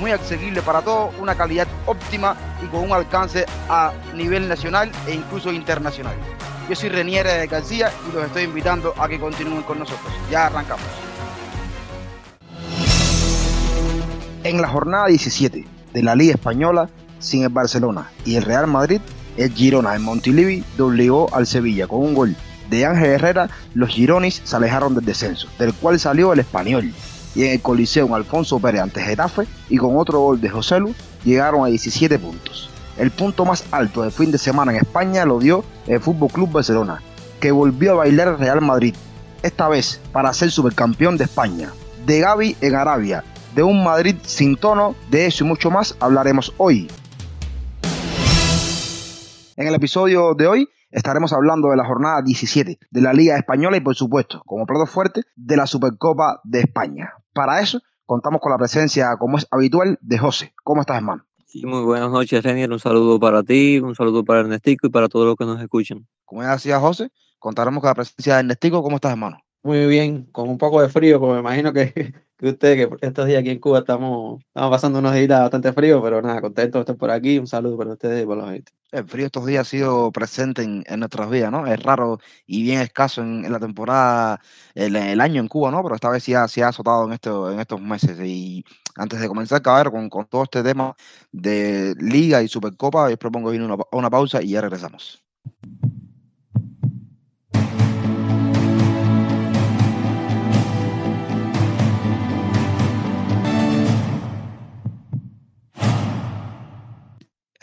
muy accesibles para todos, una calidad óptima y con un alcance a nivel nacional e incluso internacional. Yo soy Reniere García y los estoy invitando a que continúen con nosotros. Ya arrancamos. En la jornada 17 de la Liga Española, sin el Barcelona y el Real Madrid, el Girona en Montilivi doblegó al Sevilla con un gol de Ángel Herrera. Los Gironis se alejaron del descenso, del cual salió el español. Y en el Coliseo Alfonso Pérez ante Getafe y con otro gol de José Lu llegaron a 17 puntos. El punto más alto de fin de semana en España lo dio el Fútbol Club Barcelona, que volvió a bailar el Real Madrid, esta vez para ser supercampeón de España. De Gaby en Arabia, de un Madrid sin tono, de eso y mucho más hablaremos hoy. En el episodio de hoy estaremos hablando de la jornada 17 de la Liga Española y por supuesto, como plato fuerte, de la Supercopa de España. Para eso contamos con la presencia, como es habitual, de José. ¿Cómo estás, hermano? Sí, muy buenas noches, Renier. Un saludo para ti, un saludo para Ernestico y para todos los que nos escuchan. Como ya decía José, contaremos con la presencia de Ernestico. ¿Cómo estás, hermano? Muy bien, con un poco de frío, como me imagino que, que ustedes, que estos días aquí en Cuba estamos, estamos pasando unos días bastante fríos, pero nada, contento de estar por aquí. Un saludo para ustedes y para los gente. El frío estos días ha sido presente en, en nuestras vidas, ¿no? Es raro y bien escaso en, en la temporada, el, el, año en Cuba, ¿no? Pero esta vez sí ha, sí ha azotado en, esto, en estos meses. Y antes de comenzar, cabrón, con, con todo este tema de Liga y Supercopa, yo propongo ir a una, una pausa y ya regresamos.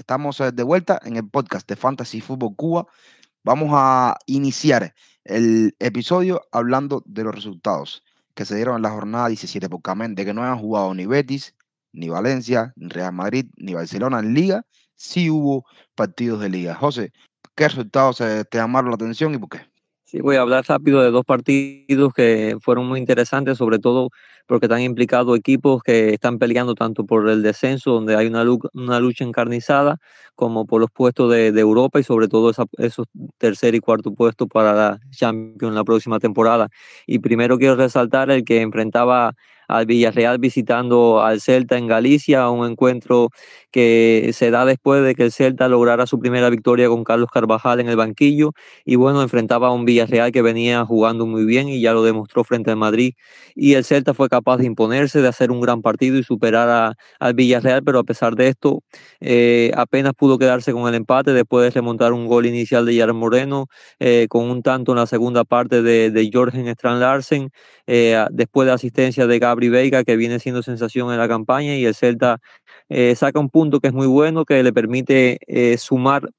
Estamos de vuelta en el podcast de Fantasy Fútbol Cuba. Vamos a iniciar el episodio hablando de los resultados que se dieron en la jornada 17, porque amén de que no hayan jugado ni Betis, ni Valencia, ni Real Madrid, ni Barcelona en Liga, sí hubo partidos de Liga. José, ¿qué resultados te llamaron la atención y por qué? Sí, voy a hablar rápido de dos partidos que fueron muy interesantes, sobre todo porque están implicados equipos que están peleando tanto por el descenso, donde hay una, una lucha encarnizada, como por los puestos de, de Europa y sobre todo esa, esos tercer y cuarto puestos para la Champions la próxima temporada. Y primero quiero resaltar el que enfrentaba al Villarreal visitando al Celta en Galicia, un encuentro que se da después de que el Celta lograra su primera victoria con Carlos Carvajal en el banquillo y bueno, enfrentaba a un Villarreal que venía jugando muy bien y ya lo demostró frente al Madrid y el Celta fue capaz de imponerse, de hacer un gran partido y superar a, al Villarreal, pero a pesar de esto eh, apenas pudo quedarse con el empate después de remontar un gol inicial de Yaron Moreno eh, con un tanto en la segunda parte de, de Jorgen Strand Larsen, eh, después de asistencia de Gabriel Veiga, que viene siendo sensación en la campaña, y el Celta saca un punto que es muy bueno, que le permite sumar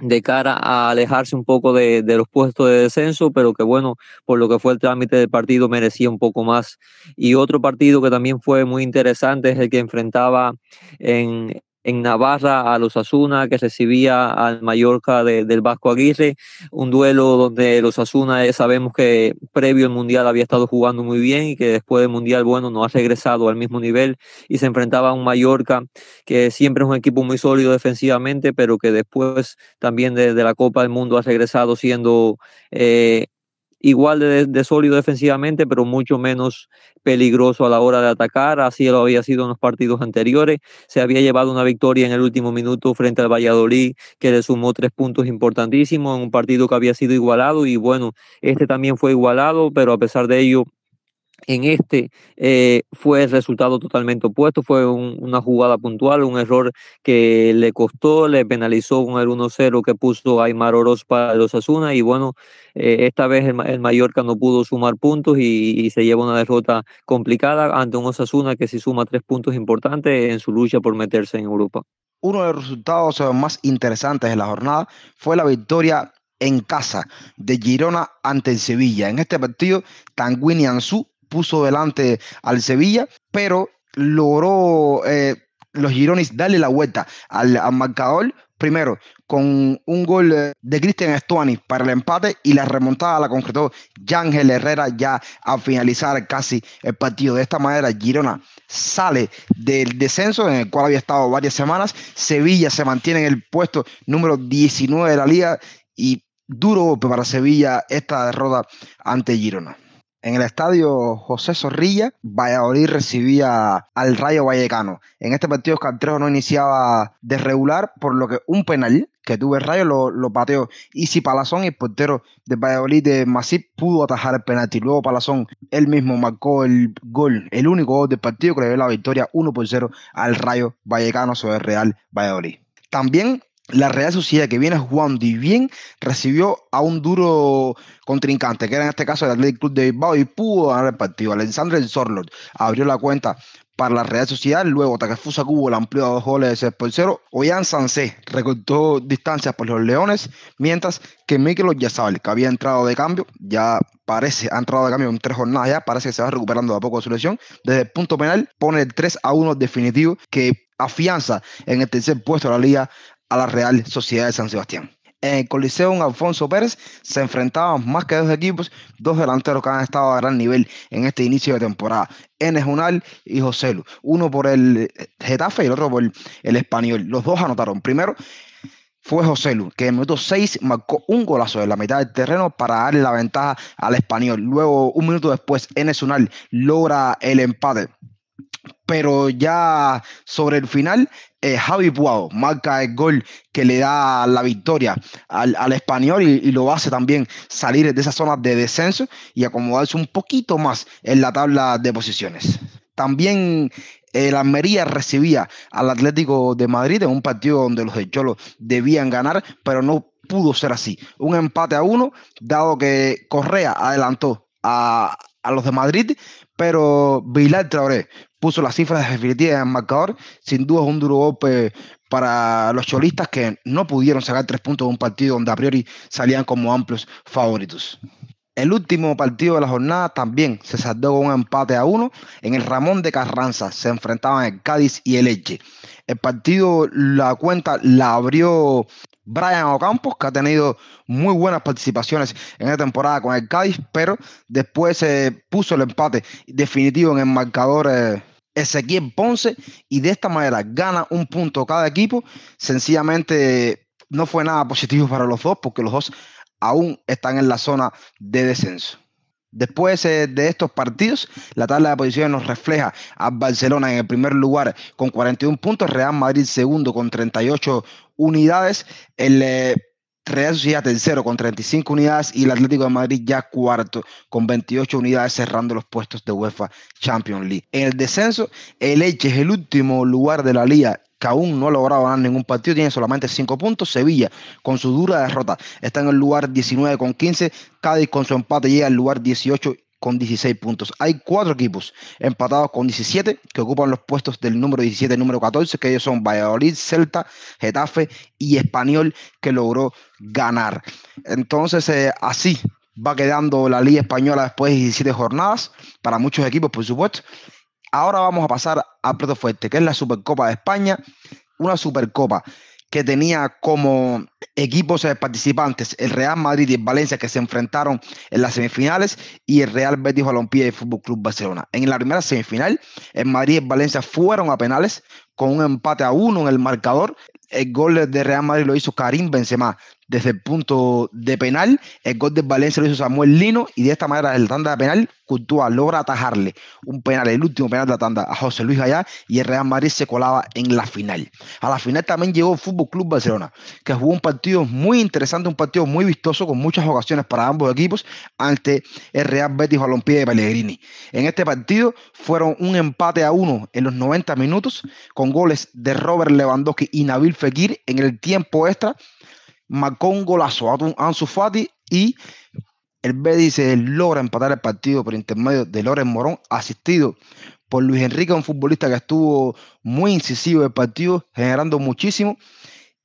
de cara a alejarse un poco de, de, los puestos de descenso, pero que bueno, por lo que fue el trámite del partido merecía un poco más. Y otro partido que también fue muy interesante es el que enfrentaba en, en Navarra a los Asuna, que recibía al Mallorca de, del Vasco Aguirre, un duelo donde los Asuna eh, sabemos que previo al Mundial había estado jugando muy bien y que después del Mundial, bueno, no ha regresado al mismo nivel y se enfrentaba a un Mallorca que siempre es un equipo muy sólido defensivamente, pero que después también de, de la Copa del Mundo ha regresado siendo... Eh, igual de, sólido defensivamente, pero mucho menos peligroso a la hora de atacar. Así lo había sido en los partidos anteriores. Se había llevado una victoria en el último minuto frente al Valladolid, que le sumó tres puntos importantísimos en un partido que había sido igualado. Y bueno, este también fue igualado, pero a pesar de ello, en este eh, fue el resultado totalmente opuesto, fue un, una jugada puntual, un error que le costó, le penalizó con el 1-0 que puso Aymar Oroz para los Asuna y bueno, eh, esta vez el, el, Mallorca no pudo sumar puntos y, se lleva una derrota complicada ante un Osasuna que sí suma tres puntos importantes en su lucha por meterse en Europa. Uno de los resultados más interesantes de la jornada fue la victoria en casa de Girona ante el Sevilla. En este partido, Tanguini Ansu puso delante al Sevilla, pero logró eh, los Gironis darle la vuelta al, al, marcador Primero, con un gol eh, de Cristian Estuani para el empate y la remontada la concretó Yángel Herrera ya a finalizar casi el partido. De esta manera, Girona sale del descenso en el cual había estado varias semanas. Sevilla se mantiene en el puesto número 19 de la liga y duro golpe para Sevilla esta derrota ante Girona. En el estadio José Zorrilla, Valladolid recibía al Rayo Vallecano. En este partido Cantrejo no iniciaba de regular, por lo que un penal que tuvo el Rayo lo, lo pateó si Palazón y el portero de Valladolid de Masip pudo atajar el penalti. Luego Palazón él mismo marcó el gol, el único gol del partido que le dio la victoria 1 por 0 al Rayo Vallecano sobre el Real Valladolid. También la Real Sociedad que viene jugando y bien recibió a un duro contrincante, que era en este caso el Athletic Club de Bilbao, y pudo ganar el partido. Alexandre Zorlot abrió la cuenta para la Real Sociedad, luego Takefusa Cubo la amplió a dos goles por cero. Oyan Sansé recortó distancias por los Leones, mientras que Mikel Yazabal, que había entrado de cambio, ya parece, ha entrado de cambio en tres jornadas ya, parece que se va recuperando de a poco de su lesión. Desde el punto penal pone el 3 a 1 definitivo que afianza en el tercer puesto de la liga a la Real Sociedad de San Sebastián. En el Coliseo Alfonso Pérez se enfrentaban más que dos equipos, dos delanteros que han estado a gran nivel en este inicio de temporada, Enes Unal y José Lu. Uno por el Getafe y el otro por el, Español. Los dos anotaron. Primero fue José Lu, que en el minuto 6 marcó un golazo en la mitad del terreno para darle la ventaja al Español. Luego, un minuto después, Enes Unal logra el empate pero ya sobre el final, eh, Javi Puado marca el gol que le da la victoria al, español y, lo hace también salir de esa zona de descenso y acomodarse un poquito más en la tabla de posiciones. También el Almería recibía al Atlético de Madrid en un partido donde los de Cholo debían ganar, pero no pudo ser así. Un empate a uno, dado que Correa adelantó a, a los de Madrid, pero Vilar Traoré puso las cifras definitivas en el marcador. Sin duda es un duro golpe para los cholistas que no pudieron sacar tres puntos de un partido donde a priori salían como amplios favoritos. El último partido de la jornada también se saldó con un empate a uno. En el Ramón de Carranza se enfrentaban el Cádiz y el Eche. El partido, la cuenta la abrió Brian Ocampos, que ha tenido muy buenas participaciones en esta temporada con el Cádiz, pero después se puso el empate definitivo en el marcador eh, Ezequiel Ponce y de esta manera gana un punto cada equipo. Sencillamente no fue nada positivo para los dos porque los dos aún están en la zona de descenso. Después eh, de estos partidos, la tabla de posiciones nos refleja a Barcelona en el primer lugar con 41 puntos, Real Madrid segundo con 38 unidades, el eh, Real Sociedad tercero con 35 unidades y el Atlético de Madrid ya cuarto con 28 unidades cerrando los puestos de UEFA Champions League. En el descenso, el Elche es el último lugar de la liga que aún no ha logrado ganar ningún partido, tiene solamente 5 puntos. Sevilla, con su dura derrota, está en el lugar 19 con 15. Cádiz, con su empate, llega al lugar 18 con 16 puntos. Hay cuatro equipos empatados con 17 que ocupan los puestos del número 17 y número 14, que ellos son Valladolid, Celta, Getafe y Español, que logró ganar. Entonces, eh, así va quedando la Liga Española después de 17 jornadas, para muchos equipos, por supuesto. Ahora vamos a pasar al plato fuerte, que es la Supercopa de España, una Supercopa que tenía como equipos participantes el Real Madrid y el Valencia que se enfrentaron en las semifinales y el Real Betis Balompié y el Fútbol Club Barcelona. En la primera semifinal, el Madrid y el Valencia fueron a penales con un empate a uno en el marcador. El gol de Real Madrid lo hizo Karim Benzema desde el punto de penal. El gol de Valencia lo hizo Samuel Lino y de esta manera el tanda de penal, Courtois logra atajarle un penal, el último penal de la tanda a José Luis Gallá y el Real Madrid se colaba en la final. A la final también llegó Fútbol Club Barcelona, que jugó un partido muy interesante, un partido muy vistoso con muchas ocasiones para ambos equipos ante el Real Betis Balompié de Pellegrini. En este partido fueron un empate a uno en los 90 minutos con goles de Robert Lewandowski y Nabil Fekir en el tiempo extra marcó un golazo a Ansu Fati y el Betis logra empatar el partido por intermedio de Loren Morón, asistido por Luis Enrique, un futbolista que estuvo muy incisivo en el partido, generando muchísimo.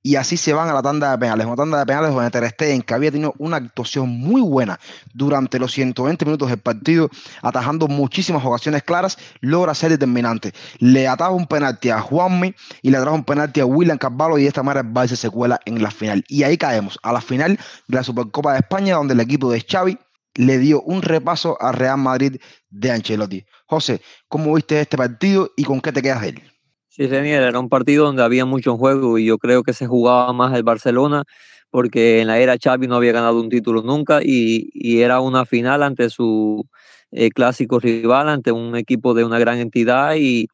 Y así se van a la tanda de penales. Una tanda de penales donde Ter que había tenido una actuación muy buena durante los 120 minutos del partido, atajando muchísimas ocasiones claras, logra ser determinante. Le ataja un penalti a Juanmi y le trajo un penalti a William Carvalho y de esta manera el se cuela en la final. Y ahí caemos, a la final de la Supercopa de España, donde el equipo de Xavi le dio un repaso al Real Madrid de Ancelotti. José, ¿cómo viste este partido y con qué te quedas de él? Sí, Renier, era un partido donde había mucho juego y yo creo que se jugaba más el Barcelona porque en la era Xavi no había ganado un título nunca y, y era una final ante su eh, clásico rival, ante un equipo de una gran entidad y,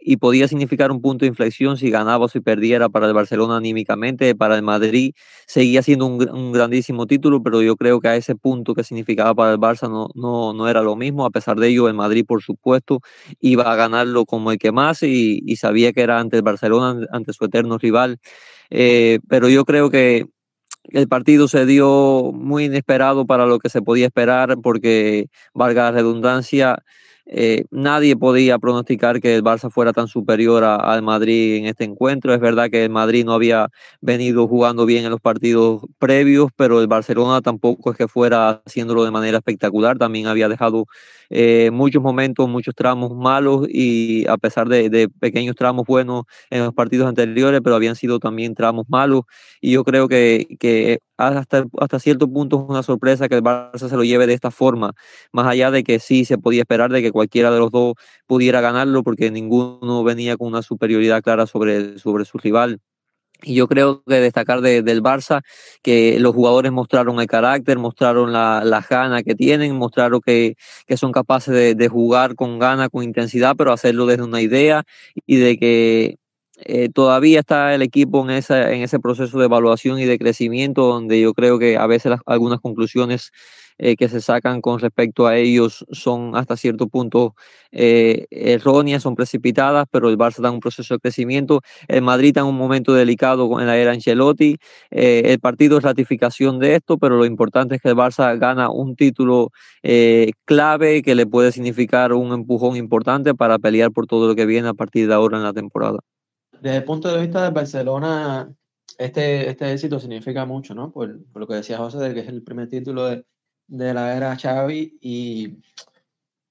y podía significar un punto de inflexión si ganaba o si perdiera para el Barcelona anímicamente, para el Madrid. Seguía siendo un, grandísimo título, pero yo creo que a ese punto que significaba para el Barça no, no, no era lo mismo, a pesar de ello el Madrid por supuesto iba a ganarlo como el que más y, y sabía que era ante el Barcelona, ante su eterno rival, eh, pero yo creo que el partido se dio muy inesperado para lo que se podía esperar porque, valga la redundancia, eh, nadie podía pronosticar que el Barça fuera tan superior al Madrid en este encuentro. Es verdad que el Madrid no había venido jugando bien en los partidos previos, pero el Barcelona tampoco es que fuera haciéndolo de manera espectacular. También había dejado eh, muchos momentos, muchos tramos malos y a pesar de, pequeños tramos buenos en los partidos anteriores, pero habían sido también tramos malos. Y yo creo que, que hasta, hasta cierto punto es una sorpresa que el Barça se lo lleve de esta forma, más allá de que sí se podía esperar de que cualquiera de los dos pudiera ganarlo porque ninguno venía con una superioridad clara sobre, sobre su rival. Y yo creo que destacar de, del Barça que los jugadores mostraron el carácter, mostraron la, la gana que tienen, mostraron que, que son capaces de, jugar con gana, con intensidad, pero hacerlo desde una idea y de que eh, todavía está el equipo en, esa, en ese proceso de evaluación y de crecimiento donde yo creo que a veces las, algunas conclusiones eh, que se sacan con respecto a ellos son hasta cierto punto eh, erróneas, son precipitadas, pero el Barça está en un proceso de crecimiento. El Madrid está en un momento delicado en la era Ancelotti. Eh, el partido es ratificación de esto, pero lo importante es que el Barça gana un título clave que le puede significar un empujón importante para pelear por todo lo que viene a partir de ahora en la temporada. Desde el punto de vista de Barcelona, este, este éxito significa mucho, ¿no? Por, lo que decía José, que es el primer título de, de la era Xavi y,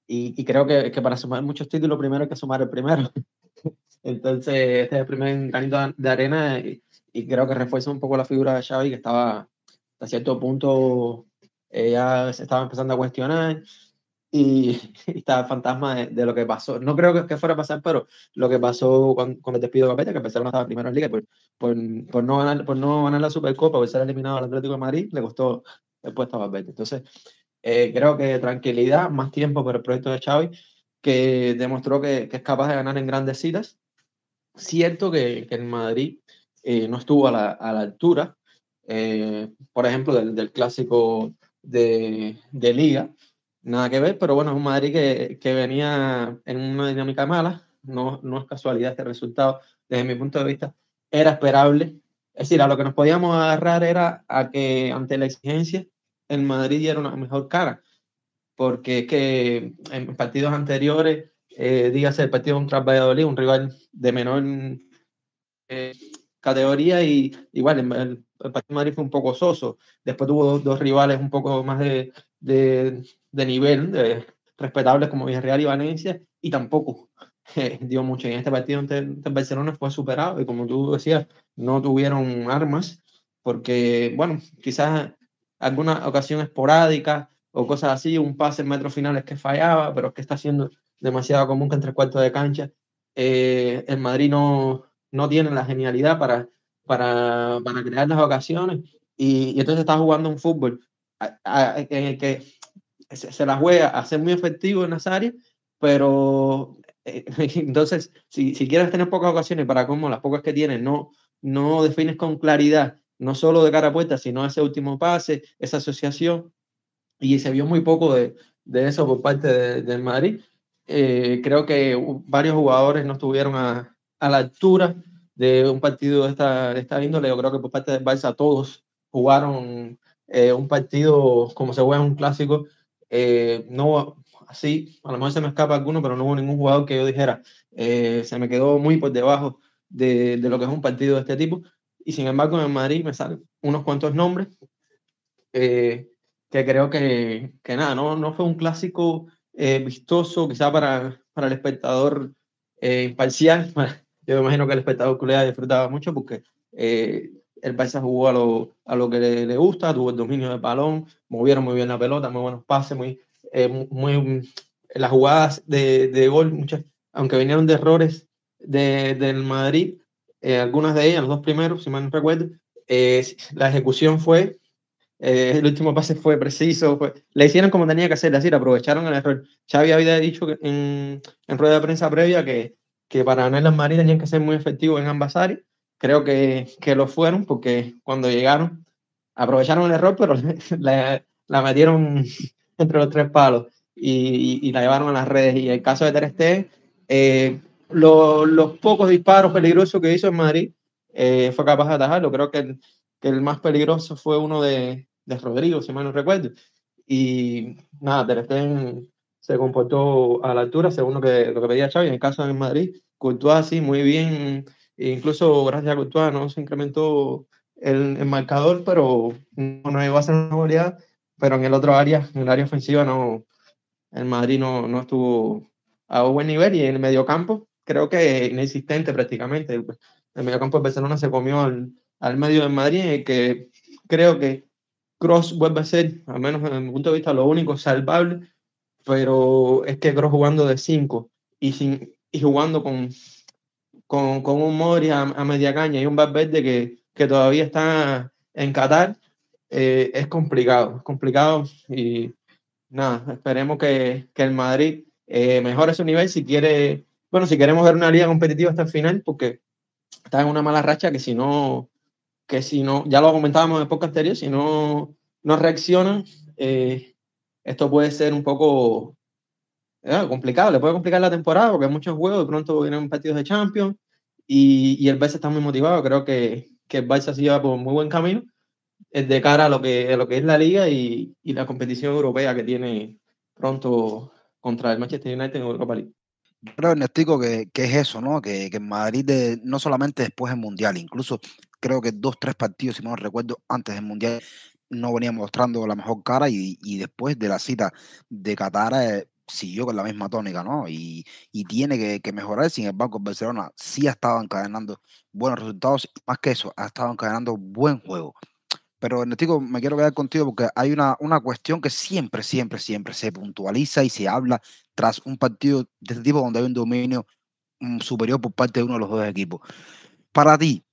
y, creo que, para sumar muchos títulos primero hay que sumar el primero. Entonces, este es el primer granito de arena y, creo que refuerza un poco la figura de Xavi que estaba a cierto punto eh, ya se estaba empezando a cuestionar y, y estaba el fantasma de, lo que pasó. No creo que, que, fuera a pasar, pero lo que pasó con, con el despido de Capeta, que empezaron a estar primero en Liga por, por, por, no ganar, por no ganar la Supercopa, por ser eliminado al Atlético de Madrid, le costó el puesto a Valverde. Entonces, eh, creo que tranquilidad, más tiempo por el proyecto de Xavi, que demostró que, que es capaz de ganar en grandes citas. Cierto que, que en Madrid eh, no estuvo a la, a la altura, eh, por ejemplo, del, del clásico de, de, Liga, nada que ver, pero bueno, es un Madrid que, que venía en una dinámica mala, no, no es casualidad este resultado, desde mi punto de vista, era esperable, es decir, a lo que nos podíamos agarrar era a que ante la exigencia el Madrid diera una mejor cara, porque es que en partidos anteriores, eh, el partido contra Valladolid, un rival de menor eh, categoría y igual el, el, partido de Madrid fue un poco soso, después tuvo dos, rivales un poco más de, de, nivel, respetables como Villarreal y Valencia, y tampoco eh, dio mucho. En este partido ante, ante Barcelona fue superado y como tú decías, no tuvieron armas porque, bueno, quizás alguna ocasión esporádica o cosas así, un pase en metros finales que fallaba, pero que está siendo demasiado común que entre cuartos de cancha eh, el Madrid no, no tiene la genialidad para, para, para crear las ocasiones y, y, entonces está jugando un fútbol a, a, en el que se, se, la juega a ser muy efectivo en las áreas, pero entonces si, si quieres tener pocas ocasiones para como las pocas que tienes no, no defines con claridad, no solo de cara a puerta, sino ese último pase, esa asociación, y se vio muy poco de, de eso por parte del de Madrid. Eh, creo que varios jugadores no estuvieron a, a, la altura de un partido de esta, de esta índole. Yo creo que por parte del Barça todos jugaron eh, un partido como se juega un clásico. Eh, no así, a lo mejor se me escapa alguno, pero no hubo ningún jugador que yo dijera, eh, se me quedó muy por debajo de, de, lo que es un partido de este tipo. y sin embargo en Madrid me salen unos cuantos nombres eh, que creo que, que, nada, no, no fue un clásico eh, vistoso, quizá para, para el espectador eh, imparcial. Yo me imagino que el espectador culé disfrutaba mucho porque el Barça jugó a lo, a lo que le, le, gusta, tuvo el dominio del balón, movieron muy bien la pelota, muy buenos pases, muy, muy, las jugadas de, de gol, muchas, aunque vinieron de errores de, del Madrid, eh, algunas de ellas, los dos primeros, si mal no recuerdo, eh, la ejecución fue, eh, el último pase fue preciso, fue, le hicieron como tenía que hacer, es decir, aprovecharon el error. Xavi había dicho que en, en, rueda de prensa previa que, que para ganar las Madrid tenían que ser muy efectivos en ambas áreas. Creo que, que lo fueron porque cuando llegaron aprovecharon el error, pero la, la metieron entre los tres palos y, y, la llevaron a las redes. Y el caso de Ter Stegen, eh, lo, los pocos disparos peligrosos que hizo en Madrid eh, fue capaz de atajarlo. Creo que el, que el más peligroso fue uno de, de, Rodrigo, si mal no recuerdo. Y nada, Ter Stegen se comportó a la altura según lo que, lo que pedía Xavi. En el caso de Madrid, Courtois sí, muy bien. E incluso gracias a Courtois no se incrementó el, el marcador, pero no, no iba a ser una goleada. Pero en el otro área, en el área ofensiva, no, el Madrid no, no estuvo a un buen nivel y en el mediocampo creo que inexistente prácticamente. El, el mediocampo de Barcelona se comió al, al medio de Madrid, que creo que Cross vuelve a ser, al menos desde mi punto de vista, lo único salvable, pero es que Cross jugando de 5 y, sin, y jugando con, con, con un Modri a, a, media caña y un Valverde que, que todavía está en Qatar, eh, es complicado, es complicado y nada, esperemos que, que el Madrid eh, mejore su nivel si quiere, bueno, si queremos ver una liga competitiva hasta el final, porque está en una mala racha que si no, que si no, ya lo comentábamos en el podcast anterior, si no, no reaccionan, eh, esto puede ser un poco eh, complicado, le puede complicar la temporada porque hay muchos juegos, de pronto vienen partidos de Champions y, y el Barça está muy motivado, creo que, que el Barça se lleva por muy buen camino de cara a lo que, a lo que es la liga y, y la competición europea que tiene pronto contra el Manchester United en Europa League. Yo creo, Ernestico, que, que es eso, ¿no? Que, que Madrid, no solamente después del Mundial, incluso creo que dos, tres partidos, si no recuerdo, antes del Mundial, no venía mostrando la mejor cara y, y después de la cita de Qatar eh, siguió con la misma tónica, ¿no? Y, y tiene que, que, mejorar. Sin embargo, Barcelona sí ha estado encadenando buenos resultados, más que eso, ha estado encadenando buen juego. Pero, Ernestico, me quiero quedar contigo porque hay una, una cuestión que siempre, siempre, siempre se puntualiza y se habla tras un partido de este tipo donde hay un dominio um, superior por parte de uno de los dos equipos. Para ti,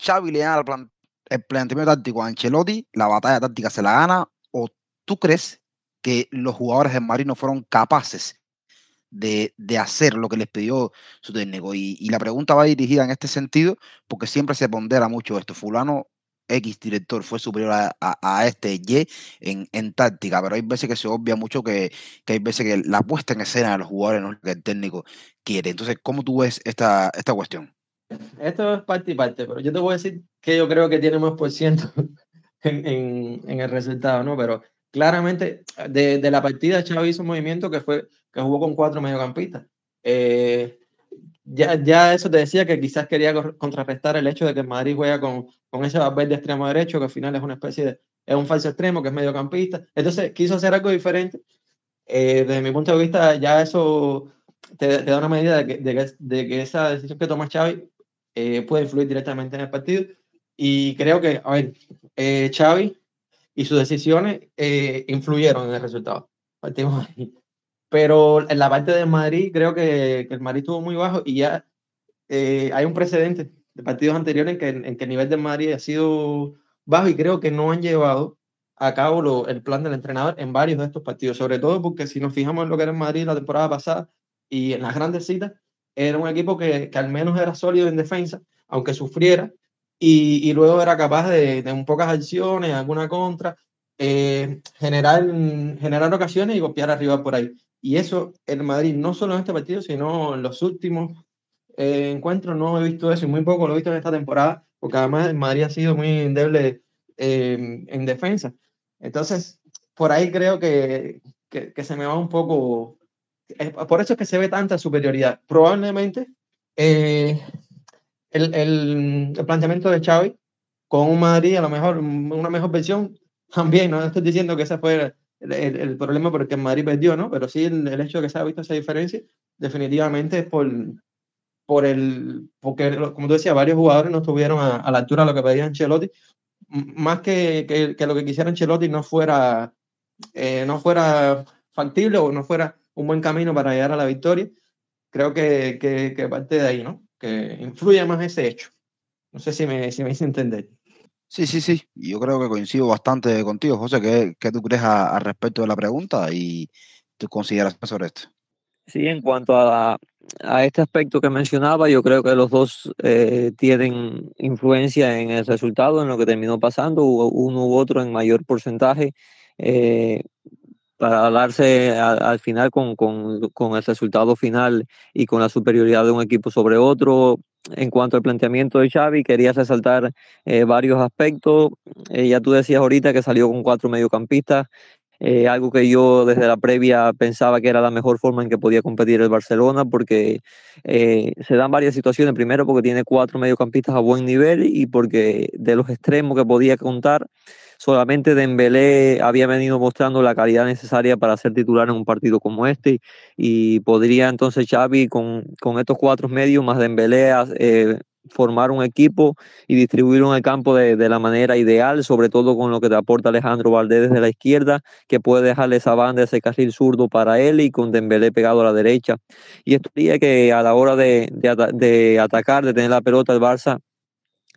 Xavi le el, plan, el planteamiento táctico a Ancelotti, la batalla táctica se la gana, o tú crees que los jugadores de Madrid no fueron capaces de, de, hacer lo que les pidió su técnico. Y, y, la pregunta va dirigida en este sentido, porque siempre se pondera mucho esto. Fulano X director fue superior a, este Y en, táctica, pero hay veces que se obvia mucho que, que, hay veces que la puesta en escena de los jugadores no es lo que el técnico quiere. Entonces, ¿cómo tú ves esta, esta cuestión? Esto es parte y parte, pero yo te voy a decir que yo creo que tiene más por ciento en, en, el resultado, ¿no? Pero claramente de, de, la partida Xavi hizo un movimiento que fue que jugó con cuatro mediocampistas. Eh, ya, ya eso te decía que quizás quería contrarrestar el hecho de que Madrid juega con, con ese de extremo derecho, que al final es una especie de, es un falso extremo, que es mediocampista. Entonces quiso hacer algo diferente. Eh, desde mi punto de vista, ya eso te, te da una medida de que, de, que, de que, esa decisión que toma Xavi eh, puede influir directamente en el partido. Y creo que, a ver, eh, Xavi y sus decisiones eh, influyeron en el resultado. Partimos ahí. Pero en la parte de Madrid, creo que, que el Madrid estuvo muy bajo y ya eh, hay un precedente de partidos anteriores en que, en que el nivel de Madrid ha sido bajo y creo que no han llevado a cabo lo, el plan del entrenador en varios de estos partidos, sobre todo porque si nos fijamos en lo que era el Madrid la temporada pasada y en las grandes citas, era un equipo que, que al menos era sólido en defensa, aunque sufriera, y, y luego era capaz de, de un pocas acciones, alguna contra, eh, generar, generar ocasiones y copiar arriba por ahí. Y eso el Madrid, no solo en este partido, sino en los últimos eh, encuentros, no he visto eso y muy poco lo he visto en esta temporada, porque además el Madrid ha sido muy endeble eh, en defensa. Entonces, por ahí creo que, que, que, se me va un poco. Por eso es que se ve tanta superioridad. Probablemente eh, el, el, el, planteamiento de Xavi con un Madrid a lo mejor una mejor versión también, no estoy diciendo que ese fue el, el, problema porque Madrid perdió, ¿no? Pero sí el, el, hecho de que se ha visto esa diferencia definitivamente es por, por el, porque como tú decías, varios jugadores no estuvieron a, a la altura de lo que pedía Ancelotti, más que, que, que, lo que quisiera Ancelotti no fuera, eh, no fuera factible o no fuera un buen camino para llegar a la victoria, creo que, que, que parte de ahí, ¿no? Que influye más ese hecho. No sé si me, si me hice entender. Sí, sí, sí. Yo creo que coincido bastante contigo, José. ¿Qué, tú crees al respecto de la pregunta y tu consideración sobre esto? Sí, en cuanto a, a, este aspecto que mencionaba, yo creo que los dos eh, tienen influencia en el resultado, en lo que terminó pasando, uno u otro en mayor porcentaje. Eh, para darse al, al final con, con, con, el resultado final y con la superioridad de un equipo sobre otro. En cuanto al planteamiento de Xavi, quería resaltar eh, varios aspectos. Eh, ya tú decías ahorita que salió con cuatro mediocampistas, eh, algo que yo desde la previa pensaba que era la mejor forma en que podía competir el Barcelona, porque eh, se dan varias situaciones. Primero, porque tiene cuatro mediocampistas a buen nivel y porque de los extremos que podía contar, solamente Dembélé había venido mostrando la calidad necesaria para ser titular en un partido como este y podría entonces Xavi con, con estos cuatro medios más Dembélé eh, formar un equipo y distribuirlo en el campo de, de, la manera ideal, sobre todo con lo que te aporta Alejandro Valdés desde la izquierda, que puede dejarle esa banda, ese carril zurdo para él y con Dembélé pegado a la derecha. Y esto diría que a la hora de, de, de atacar, de tener la pelota, el Barça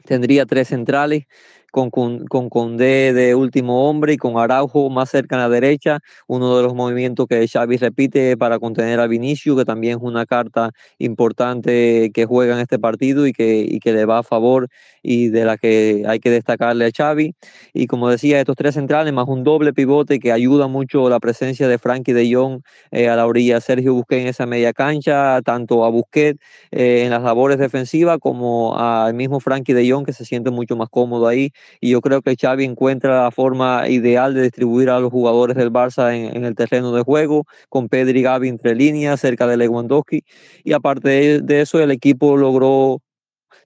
tendría tres centrales con, con, con Condé de último hombre y con Araujo más cerca a la derecha, uno de los movimientos que Xavi repite para contener a Vinicio, que también es una carta importante que juega en este partido y que, y que le va a favor y de la que hay que destacarle a Xavi. Y como decía, estos tres centrales más un doble pivote que ayuda mucho la presencia de Frankie de Jong eh, a la orilla, Sergio Busquets en esa media cancha, tanto a Busquets eh, en las labores defensivas como al mismo Frankie de Jong que se siente mucho más cómodo ahí y yo creo que Xavi encuentra la forma ideal de distribuir a los jugadores del Barça en, el terreno de juego, con Pedri y Gavi entre líneas, cerca de Lewandowski, y aparte de, de eso el equipo logró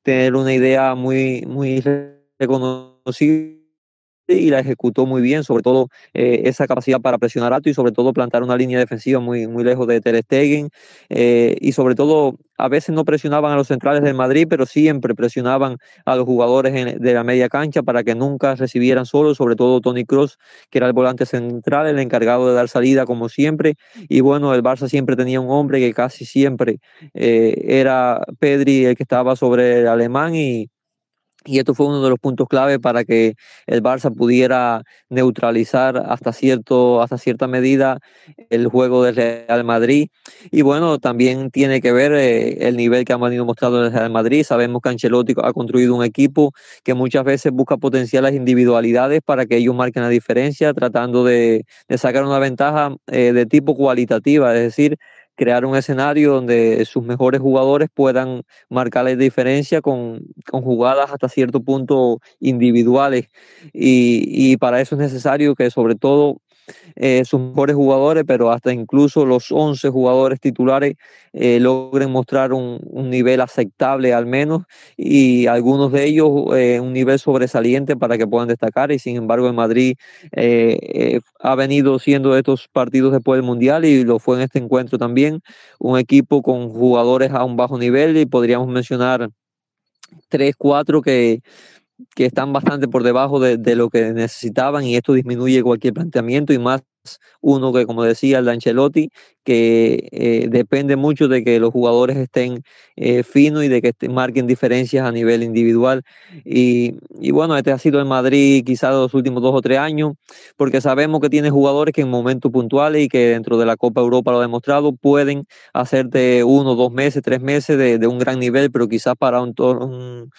tener una idea muy, muy reconocida y la ejecutó muy bien, sobre todo eh, esa capacidad para presionar alto y sobre todo plantar una línea defensiva muy, muy lejos de Ter eh, y sobre todo a veces no presionaban a los centrales del Madrid, pero siempre presionaban a los jugadores de la media cancha para que nunca recibieran solo, sobre todo Tony Cross, que era el volante central, el encargado de dar salida como siempre, y bueno, el Barça siempre tenía un hombre que casi siempre eh, era Pedri el que estaba sobre el alemán y y esto fue uno de los puntos clave para que el Barça pudiera neutralizar hasta, cierto, hasta cierta medida el juego del Real Madrid. Y bueno, también tiene que ver eh, el nivel que ha venido mostrando el Real Madrid. Sabemos que Ancelotti ha construido un equipo que muchas veces busca potenciar las individualidades para que ellos marquen la diferencia, tratando de, de sacar una ventaja eh, de tipo cualitativa, es decir, crear un escenario donde sus mejores jugadores puedan marcar la diferencia con, con jugadas hasta cierto punto individuales. Y, y, para eso es necesario que sobre todo eh, sus mejores jugadores, pero hasta incluso los 11 jugadores titulares eh, logren mostrar un, nivel aceptable al menos y algunos de ellos eh, un nivel sobresaliente para que puedan destacar y sin embargo en Madrid ha venido siendo estos partidos después del Mundial y lo fue en este encuentro también, un equipo con jugadores a un bajo nivel y podríamos mencionar tres, cuatro que que están bastante por debajo de, de, lo que necesitaban y esto disminuye cualquier planteamiento y más uno que, como decía, el Ancelotti, que eh, depende mucho de que los jugadores estén eh, finos y de que estén, marquen diferencias a nivel individual. Y, y, bueno, este ha sido en Madrid quizás los últimos dos o tres años, porque sabemos que tiene jugadores que en momentos puntuales y que dentro de la Copa Europa lo ha demostrado, pueden hacerte uno, dos meses, tres meses de, de un gran nivel, pero quizás para un, un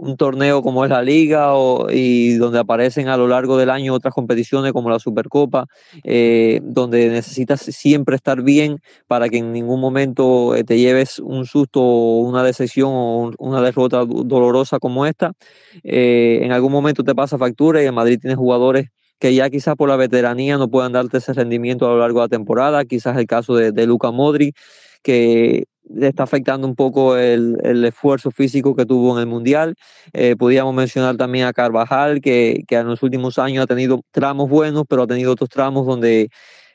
un torneo como es la liga o, y donde aparecen a lo largo del año otras competiciones como la Supercopa, eh, donde necesitas siempre estar bien para que en ningún momento eh, te lleves un susto o una decepción o una derrota dolorosa como esta. Eh, en algún momento te pasa factura y en Madrid tienes jugadores que ya quizás por la veteranía no puedan darte ese rendimiento a lo largo de la temporada, quizás el caso de, de Luca Modri, que está afectando un poco el, el, esfuerzo físico que tuvo en el Mundial. Eh, podríamos mencionar también a Carvajal, que, que en los últimos años ha tenido tramos buenos, pero ha tenido otros tramos donde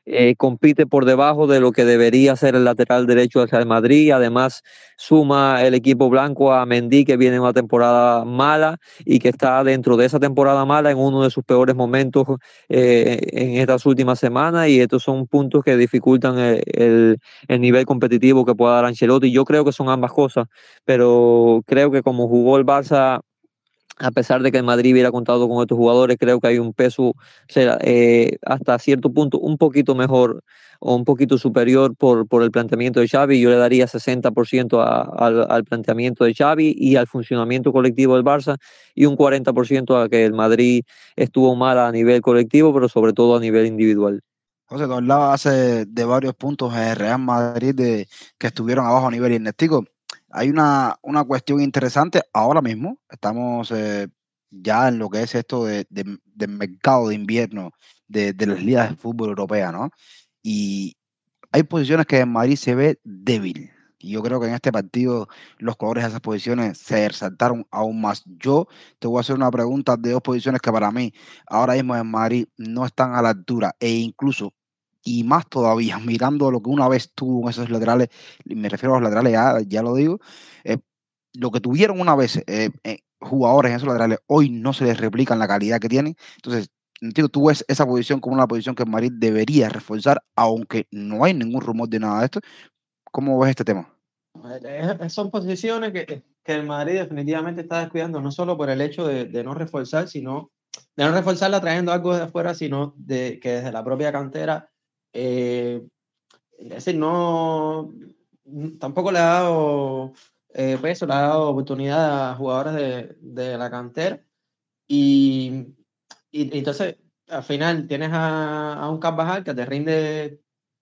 eh, compite por debajo de lo que debería ser el lateral derecho del Real Madrid. Además, suma el equipo blanco a Mendy, que viene en una temporada mala y que está dentro de esa temporada mala en uno de sus peores momentos eh, en estas últimas semanas. Y estos son puntos que dificultan el, el, nivel competitivo que pueda dar Ancelotti. Yo creo que son ambas cosas, pero creo que como jugó el Barça a pesar de que el Madrid hubiera contado con estos jugadores, creo que hay un peso eh, hasta cierto punto un poquito mejor o un poquito superior por, por el planteamiento de Xavi. Yo le daría 60% al, planteamiento de Xavi y al funcionamiento colectivo del Barça y un 40% a que el Madrid estuvo mal a nivel colectivo, pero sobre todo a nivel individual. José, tú hace de varios puntos en Real Madrid de, que estuvieron abajo a nivel inestico hay una, una cuestión interesante ahora mismo. Estamos eh, ya en lo que es esto de, de, del mercado de invierno de, de, las ligas de fútbol europea, ¿no? Y hay posiciones que en Madrid se ve débil. Y yo creo que en este partido los jugadores de esas posiciones se resaltaron aún más. Yo te voy a hacer una pregunta de dos posiciones que para mí ahora mismo en Madrid no están a la altura e incluso y más todavía, mirando lo que una vez tuvo en esos laterales, me refiero a los laterales, ya, ya lo digo, eh, lo que tuvieron una vez eh, eh, jugadores en esos laterales, hoy no se les replican la calidad que tienen. Entonces, entiendo, tú ves esa posición como una posición que Madrid debería reforzar, aunque no hay ningún rumor de nada de esto. ¿Cómo ves este tema? Son posiciones que, que el Madrid definitivamente está descuidando, no solo por el hecho de, de no reforzar, sino de no reforzarla trayendo algo de afuera, sino de que desde la propia cantera eh, es decir, no, tampoco le ha dado eh, peso, le ha dado oportunidad a jugadores de, de la cantera. Y, y, entonces, al final, tienes a, a un Carvajal que te rinde,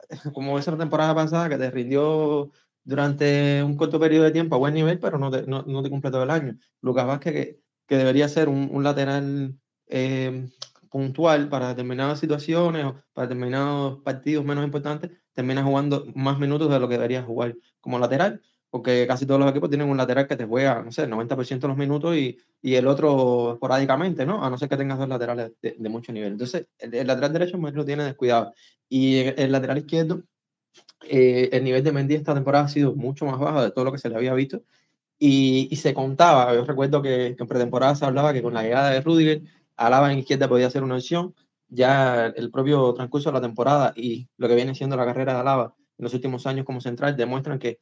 como esa temporada pasada, que te rindió durante un corto periodo de tiempo a buen nivel, pero no te, no, no te cumple todo el año. Lucas Vázquez, que, que debería ser un, un lateral eh, puntual para determinadas situaciones o para determinados partidos menos importantes, termina jugando más minutos de lo que debería jugar como lateral, porque casi todos los equipos tienen un lateral que te juega, no sé, el 90% de los minutos y, y, el otro esporádicamente, ¿no? A no ser que tengas dos laterales de, de mucho nivel. Entonces, el, el, lateral derecho más lo tiene descuidado. Y el, el lateral izquierdo, eh, el nivel de Mendy esta temporada ha sido mucho más bajo de todo lo que se le había visto. Y, y se contaba, yo recuerdo que, que en pretemporada se hablaba que con la llegada de Rudiger Alaba en izquierda podía ser una opción. Ya el propio transcurso de la temporada y lo que viene siendo la carrera de Alaba en los últimos años como central demuestran que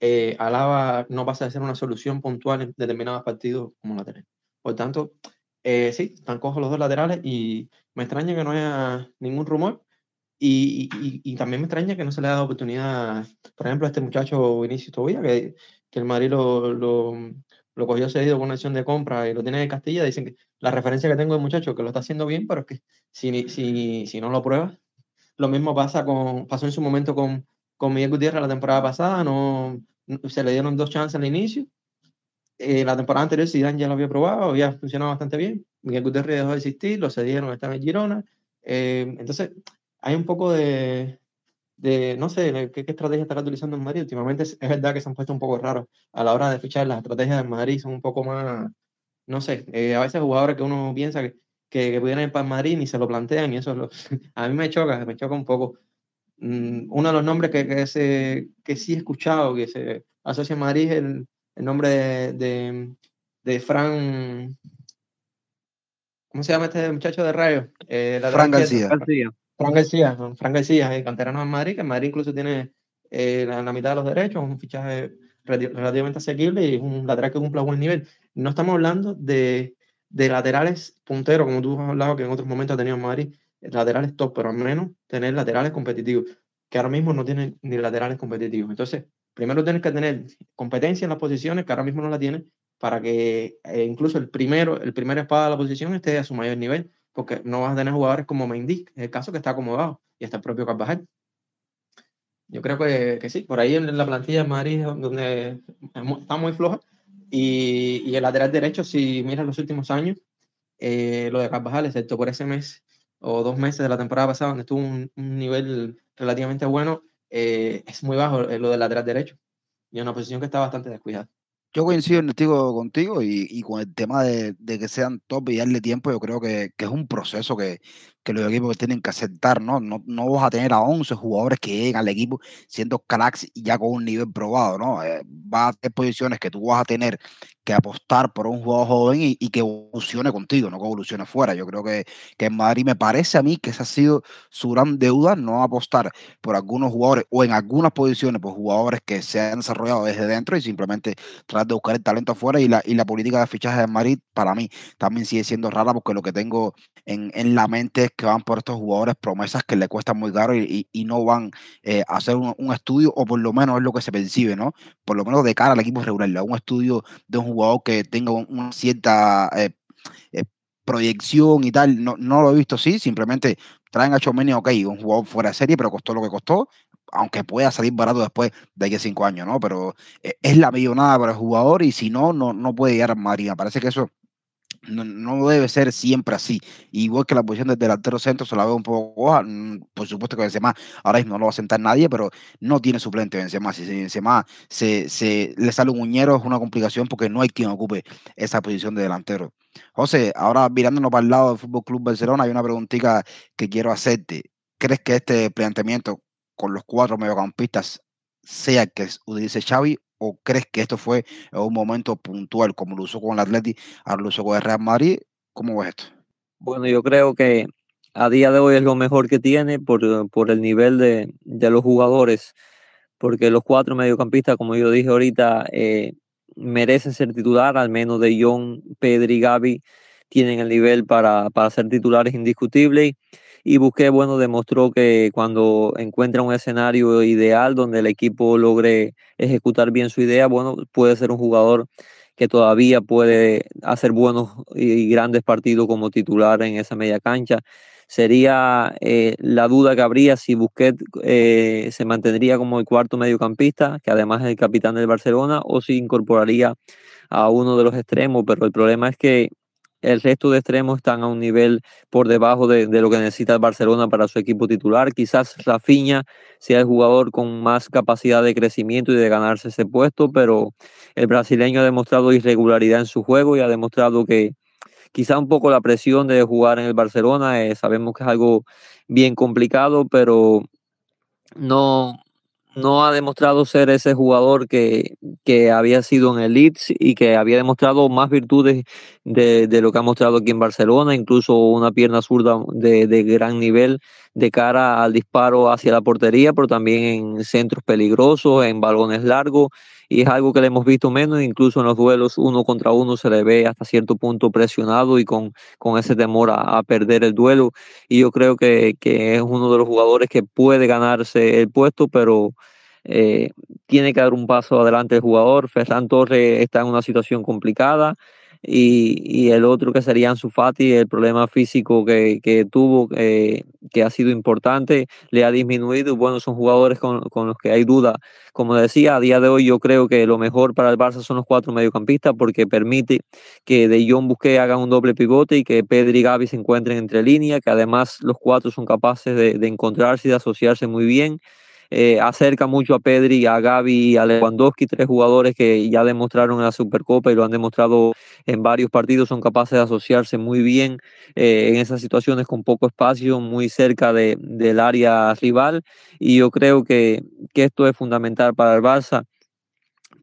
eh, Alaba no pasa a ser una solución puntual en determinados partidos como lateral. Por tanto, eh, sí, están cojos los dos laterales y me extraña que no haya ningún rumor. Y, y, y, también me extraña que no se le haya dado oportunidad, por ejemplo, a este muchacho Vinicius Tobía, que, que el Madrid lo, lo, lo cogió cedido con una acción de compra y lo tiene en Castilla, dicen que la referencia que tengo del muchacho que lo está haciendo bien, pero es que si, si, si no lo pruebas, lo mismo pasa con, pasó en su momento con, con Miguel Gutiérrez la temporada pasada, no, se le dieron dos chances al inicio. Eh, la temporada anterior Zidane ya lo había probado, había funcionado bastante bien. Miguel Gutiérrez dejó de existir, lo cedieron, está en Girona. Eh, entonces, hay un poco de, de, no sé, ¿qué, qué estrategia estará utilizando en Madrid. Últimamente es, es, verdad que se han puesto un poco raros a la hora de fichar. Las estrategias de Madrid son un poco más, no sé, eh, a veces jugadores que uno piensa que, que, que pudieran ir para Madrid ni se lo plantean y eso lo, a mí me choca, me choca un poco. Mm, uno de los nombres que, que, se, que sí he escuchado que se asocia a Madrid es el, el nombre de, de, de Fran. ¿Cómo se llama este muchacho de Rayo? Eh, Fran García. García. Fran García, Fran García, el canterano en Madrid, que en Madrid incluso tiene eh, la, la, mitad de los derechos, un fichaje relativamente asequible y un lateral que cumple a buen nivel. No estamos hablando de, de laterales punteros, como tú has hablado que en otros momentos ha tenido en Madrid, laterales top, pero al menos tener laterales competitivos, que ahora mismo no tienen ni laterales competitivos. Entonces, primero tienes que tener competencia en las posiciones, que ahora mismo no la tienen, para que eh, incluso el primero, el primer espada de la posición esté a su mayor nivel porque no vas a tener jugadores como Mendy, en el caso que está acomodado, y está el propio Carvajal. Yo creo que, que, sí, por ahí en la plantilla de Madrid, donde está muy floja, y, y el lateral derecho, si miras los últimos años, eh, lo de Carvajal, excepto por ese mes o dos meses de la temporada pasada, donde estuvo un, nivel relativamente bueno, eh, es muy bajo eh, lo del lateral derecho. y en una posición que está bastante descuidada. Yo coincido en contigo y, con el tema de, que sean top y darle tiempo, yo creo que es un proceso que, que, los equipos tienen que aceptar, ¿no? ¿no? No vas a tener a 11 jugadores que lleguen al equipo siendo cracks y ya con un nivel probado, ¿no? Eh, va a tener posiciones que tú vas a tener que apostar por un jugador joven y, que evolucione contigo, no que evolucione fuera. Yo creo que, que en Madrid me parece a mí que esa ha sido su gran deuda, no apostar por algunos jugadores o en algunas posiciones por jugadores que se han desarrollado desde dentro y simplemente tratar de buscar el talento afuera y la, y la política de fichaje de Madrid para mí también sigue siendo rara porque lo que tengo en, en la mente es que van por estos jugadores promesas que le cuestan muy caro y, y no van eh, a hacer un, un, estudio o por lo menos es lo que se percibe, ¿no? Por lo menos de cara al equipo regular, un estudio de un jugador que tenga una cierta eh, eh, proyección y tal, no, no lo he visto así, simplemente traen a Chomeni, ok, un jugador fuera de serie, pero costó lo que costó, aunque pueda salir barato después de a cinco años, ¿no? Pero eh, es la millonada para el jugador y si no, no, no puede llegar a Madrid. Parece que eso no, debe ser siempre así. Igual que la posición del delantero centro se la veo un poco coja. Mm, por supuesto que Benzema ahora mismo no lo va a sentar nadie, pero no tiene suplente Benzema. Si Benzema se, se le sale un uñero es una complicación porque no hay quien ocupe esa posición de delantero. José, ahora mirándonos para el lado del Fútbol Club Barcelona, hay una preguntita que quiero hacerte. ¿Crees que este planteamiento con los cuatro mediocampistas sea que utilice Xavi o crees que esto fue un momento puntual, como lo usó con el Atleti, ahora lo usó con el Real Madrid? ¿Cómo ves esto? Bueno, yo creo que a día de hoy es lo mejor que tiene por, por el nivel de, de, los jugadores, porque los cuatro mediocampistas, como yo dije ahorita, eh, merecen ser titular, al menos de John, Pedri y Gaby tienen el nivel para, para ser titulares indiscutibles y Busqué, bueno, demostró que cuando encuentra un escenario ideal donde el equipo logre ejecutar bien su idea, bueno, puede ser un jugador que todavía puede hacer buenos y grandes partidos como titular en esa media cancha. Sería eh, la duda que habría si Busquets eh, se mantendría como el cuarto mediocampista, que además es el capitán del Barcelona, o si incorporaría a uno de los extremos, pero el problema es que el resto de extremos están a un nivel por debajo de, lo que necesita el Barcelona para su equipo titular. Quizás Rafinha sea el jugador con más capacidad de crecimiento y de ganarse ese puesto, pero el brasileño ha demostrado irregularidad en su juego y ha demostrado que quizá un poco la presión de jugar en el Barcelona, eh, sabemos que es algo bien complicado, pero no, no ha demostrado ser ese jugador que, que, había sido en el Leeds y que había demostrado más virtudes de, de, lo que ha mostrado aquí en Barcelona, incluso una pierna zurda de, de, gran nivel de cara al disparo hacia la portería, pero también en centros peligrosos, en balones largos, y es algo que le hemos visto menos, incluso en los duelos uno contra uno se le ve hasta cierto punto presionado y con, con ese temor a, perder el duelo, y yo creo que, que, es uno de los jugadores que puede ganarse el puesto, pero eh, tiene que dar un paso adelante el jugador. Ferran Torres está en una situación complicada y, y el otro que sería Ansu Fati, el problema físico que, que tuvo, eh, que ha sido importante, le ha disminuido. Bueno, son jugadores con, con, los que hay duda. Como decía, a día de hoy yo creo que lo mejor para el Barça son los cuatro mediocampistas porque permite que De Jong busque haga un doble pivote y que Pedri y Gavi se encuentren entre líneas, que además los cuatro son capaces de, de encontrarse y de asociarse muy bien. Eh, acerca mucho a Pedri, a Gaby y a Lewandowski, tres jugadores que ya demostraron en la Supercopa y lo han demostrado en varios partidos, son capaces de asociarse muy bien eh, en esas situaciones con poco espacio, muy cerca de, del área rival. Y yo creo que, que esto es fundamental para el Barça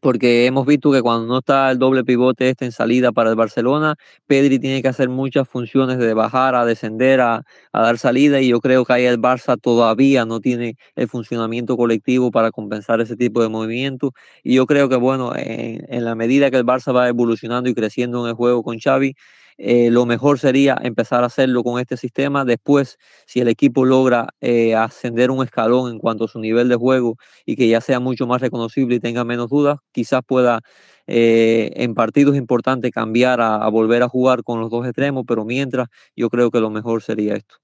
porque hemos visto que cuando no está el doble pivote este en salida para el Barcelona, Pedri tiene que hacer muchas funciones de bajar, a descender, a, a dar salida y yo creo que ahí el Barça todavía no tiene el funcionamiento colectivo para compensar ese tipo de movimiento. Y yo creo que bueno, en, en la medida que el Barça va evolucionando y creciendo en el juego con Xavi, eh, lo mejor sería empezar a hacerlo con este sistema. Después, si el equipo logra eh, ascender un escalón en cuanto a su nivel de juego y que ya sea mucho más reconocible y tenga menos dudas, quizás pueda eh, en partidos importantes cambiar a, volver a jugar con los dos extremos, pero mientras yo creo que lo mejor sería esto.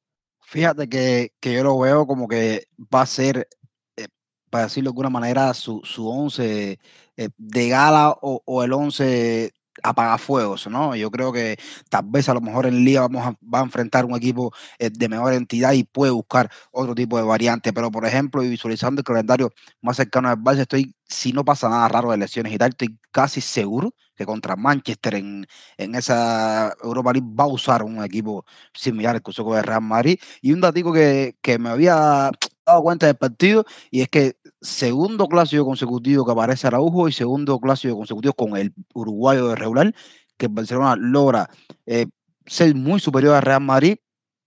Fíjate que, que yo lo veo como que va a ser, para decirlo de alguna manera, su, su once eh, de gala o, o el once apagafuegos, ¿no? Yo creo que tal vez a lo mejor en Liga vamos a, va a enfrentar un equipo eh, de mejor entidad y puede buscar otro tipo de variante, pero por ejemplo, visualizando el calendario más cercano al Barça, estoy, si no pasa nada raro de lesiones y tal, estoy casi seguro que contra Manchester en, en esa Europa League va a usar un equipo similar al que usó con el Real Madrid. Y un datico que, que me había dado cuenta del partido y es que segundo clásico consecutivo que aparece Araujo y segundo clásico consecutivo con el uruguayo de regular, que Barcelona logra eh, ser muy superior al Real Madrid,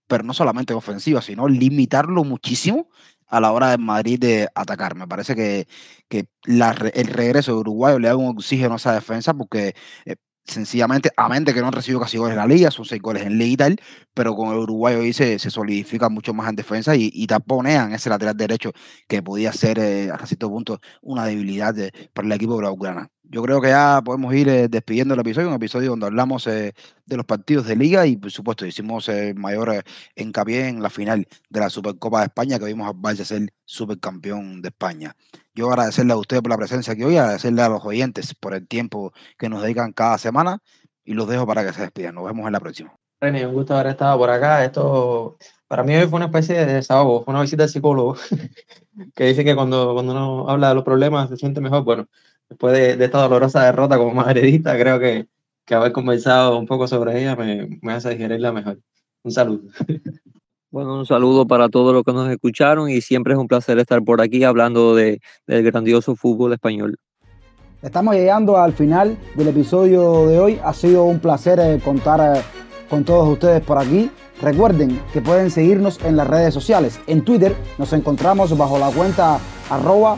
pero no solamente en ofensiva, sino limitarlo muchísimo a la hora de Madrid de atacar. Me parece que, que el regreso de Uruguayo le da un oxígeno a esa defensa porque eh, sencillamente, a mente que no recibió casi goles en la liga, son seis goles en liga y tal, pero con el uruguayo ahí se, se solidifica mucho más en defensa y, y taponean ese lateral derecho que podía ser eh, hasta cierto punto una debilidad para el equipo blaugrana. Yo creo que ya podemos ir eh, despidiendo el episodio, un episodio donde hablamos eh, de los partidos de liga y por supuesto hicimos mayor hincapié en la final de la Supercopa de España que vimos a Barça ser supercampeón de España. Yo agradecerle a ustedes por la presencia aquí hoy, agradecerle a los oyentes por el tiempo que nos dedican cada semana y los dejo para que se despidan. Nos vemos en la próxima. René, un gusto haber estado por acá. Esto para mí hoy fue una especie de desahogo, fue una visita al psicólogo que dice que cuando, cuando uno habla de los problemas se siente mejor. Bueno, después de, esta dolorosa derrota como madridista, creo que, que haber conversado un poco sobre ella me, me hace digerirla mejor. Un saludo. Bueno, un saludo para todos los que nos escucharon y siempre es un placer estar por aquí hablando de, del grandioso fútbol español. Estamos llegando al final del episodio de hoy. Ha sido un placer eh, contar eh, con todos ustedes por aquí. Recuerden que pueden seguirnos en las redes sociales. En Twitter nos encontramos bajo la cuenta arroba